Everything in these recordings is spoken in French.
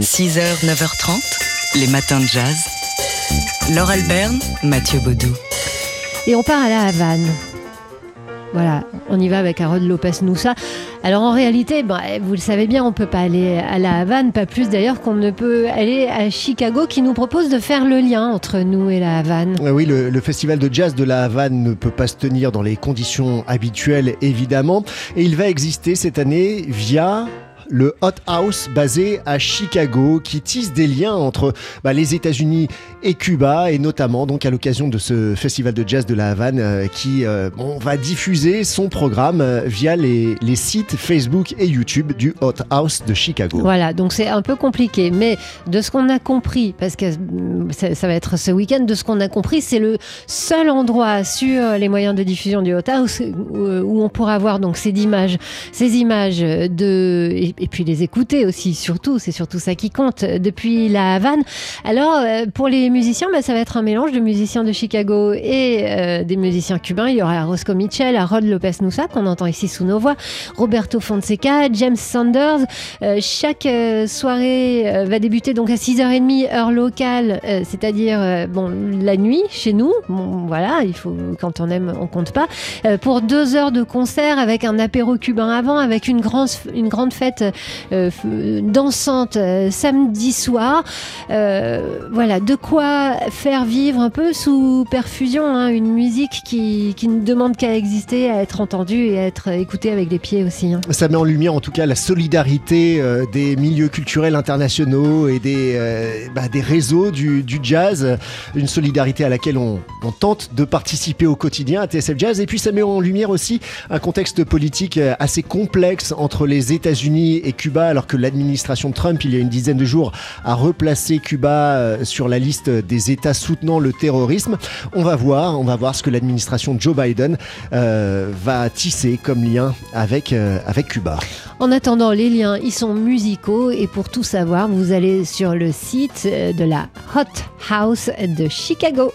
6h, 9h30, les matins de jazz. Laure Alberne, Mathieu Baudou. Et on part à la Havane. Voilà, on y va avec Harold Lopez Noussa. Alors en réalité, bah, vous le savez bien, on ne peut pas aller à la Havane, pas plus d'ailleurs qu'on ne peut aller à Chicago, qui nous propose de faire le lien entre nous et la Havane. Oui, le, le festival de jazz de la Havane ne peut pas se tenir dans les conditions habituelles, évidemment. Et il va exister cette année via le Hot House basé à Chicago qui tisse des liens entre bah, les États-Unis et Cuba et notamment donc à l'occasion de ce festival de jazz de la Havane euh, qui euh, bon, va diffuser son programme euh, via les, sites Facebook et YouTube du Hot House de Chicago. Voilà, donc c'est un peu compliqué, mais de ce qu'on a compris, parce que mm, ça, ça va être ce week-end, de ce qu'on a compris, c'est le seul endroit sur les moyens de diffusion du Hot House où, où on pourra voir donc ces images, ces images de et, puis les écouter aussi, surtout, c'est surtout ça qui compte depuis la Havane. Alors euh, pour les musiciens, bah, ça va être un mélange de musiciens de Chicago et euh, des musiciens cubains. Il y aura Roscoe Mitchell, Harold Lopez Noussa qu'on entend ici sous nos voix, Roberto Fonseca, James Sanders. Euh, chaque euh, soirée euh, va débuter donc à 6h30 heure locale, euh, c'est-à-dire bon la nuit chez nous. Bon voilà, il faut quand on aime, on compte pas. Pour deux heures de concert avec un apéro cubain avant, avec une grande une grande fête dansante euh, samedi soir. Euh, voilà, de quoi faire vivre un peu sous perfusion hein, une musique qui, qui ne demande qu'à exister, à être entendue et à être écoutée avec les pieds aussi. hein. Ça met en lumière en tout cas la solidarité euh, des milieux culturels internationaux et des, euh, bah, des réseaux du, du jazz, une solidarité à laquelle on, on tente de participer au quotidien à TSF Jazz. Et puis ça met en lumière aussi un contexte politique euh, assez complexe entre les États-Unis et Cuba, alors que l'administration Trump, il y a une dizaine de jours, a replacé Cuba euh, sur la liste des États soutenant le terrorisme. On va voir, on va voir ce que l'administration Joe Biden euh, va tisser comme lien avec, euh, avec Cuba. En attendant, les liens, ils sont musicaux et pour tout savoir, vous allez sur le site de la Hot House de Chicago.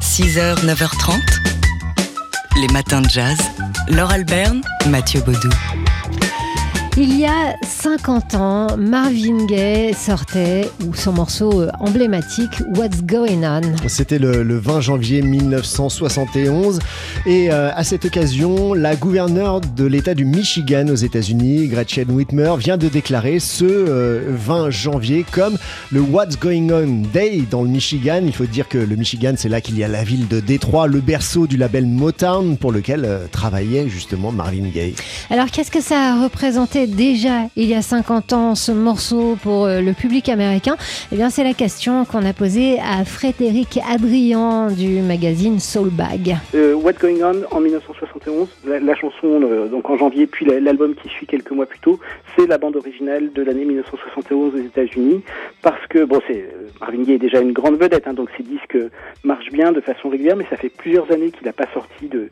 6h, 9h30, les matins de jazz. Laure Alberne, Mathieu Baudou. Il y a 50 ans, Marvin Gaye sortait son morceau euh, emblématique What's Going On. C'était le, le 20 janvier 1971 et euh, à cette occasion, la gouverneure de l'État du Michigan aux États-Unis, Gretchen Whitmer, vient de déclarer ce euh, 20 janvier comme le What's Going On Day dans le Michigan. Il faut dire que le Michigan, c'est là qu'il y a la ville de Détroit, le berceau du label Motown pour lequel euh, travaillait justement Marvin Gaye. Alors qu'est-ce que ça a représenté déjà il y a 50 ans ce morceau pour euh, le public américain Eh bien c'est la question qu'on a posée à Frédéric Adrian du magazine Soulbag. Euh, What's Going On en 1971, la, chanson euh, donc en janvier, puis la- l'album qui suit quelques mois plus tôt, c'est la bande originale de l'année 1971 aux États-Unis, parce que bon, Marvin Gaye est déjà une grande vedette, hein, donc ses disques marchent bien de façon régulière, mais ça fait plusieurs années qu'il n'a pas sorti de,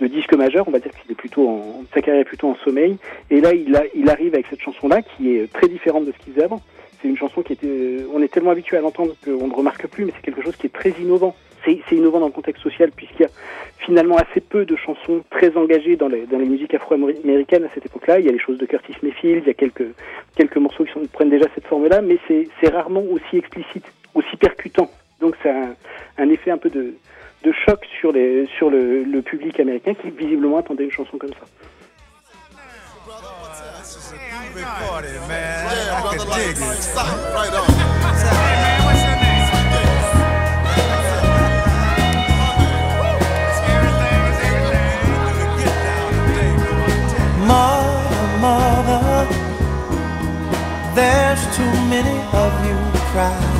de disque majeur, on va dire qu'il est plutôt en sa carrière est plutôt en sommeil, et là il, arrive avec cette chanson-là qui est très différente de ce qu'il faisait avant. C'est une chanson qui était, euh, on est tellement habitué à l'entendre qu'on ne remarque plus, mais c'est quelque chose qui est très innovant. C'est innovant dans le contexte social puisqu'il y a finalement assez peu de chansons très engagées dans les, dans les musiques afro-américaines à cette époque-là. Il y a les choses de Curtis Mayfield, il y a quelques, quelques morceaux qui prennent déjà cette forme-là, mais c'est rarement aussi explicite, aussi percutant. Donc c'est un effet un peu de, de choc sur, les, sur le, le public américain qui visiblement attendait une chanson comme ça. there's too many of you. Brother,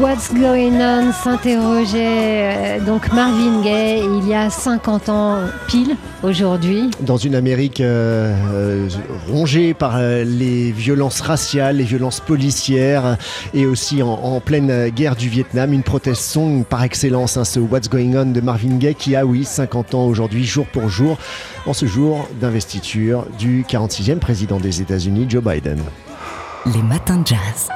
What's going on s'interrogeait euh, donc Marvin Gaye il y a 50 ans pile aujourd'hui. Dans une Amérique euh, euh, rongée par les violences raciales, les violences policières et aussi en, en pleine guerre du Vietnam, une protest song par excellence, hein, ce What's Going On de Marvin Gaye qui a, oui, 50 ans aujourd'hui, jour pour jour, en ce jour d'investiture du 46e président des États-Unis, Joe Biden. Les matins de jazz.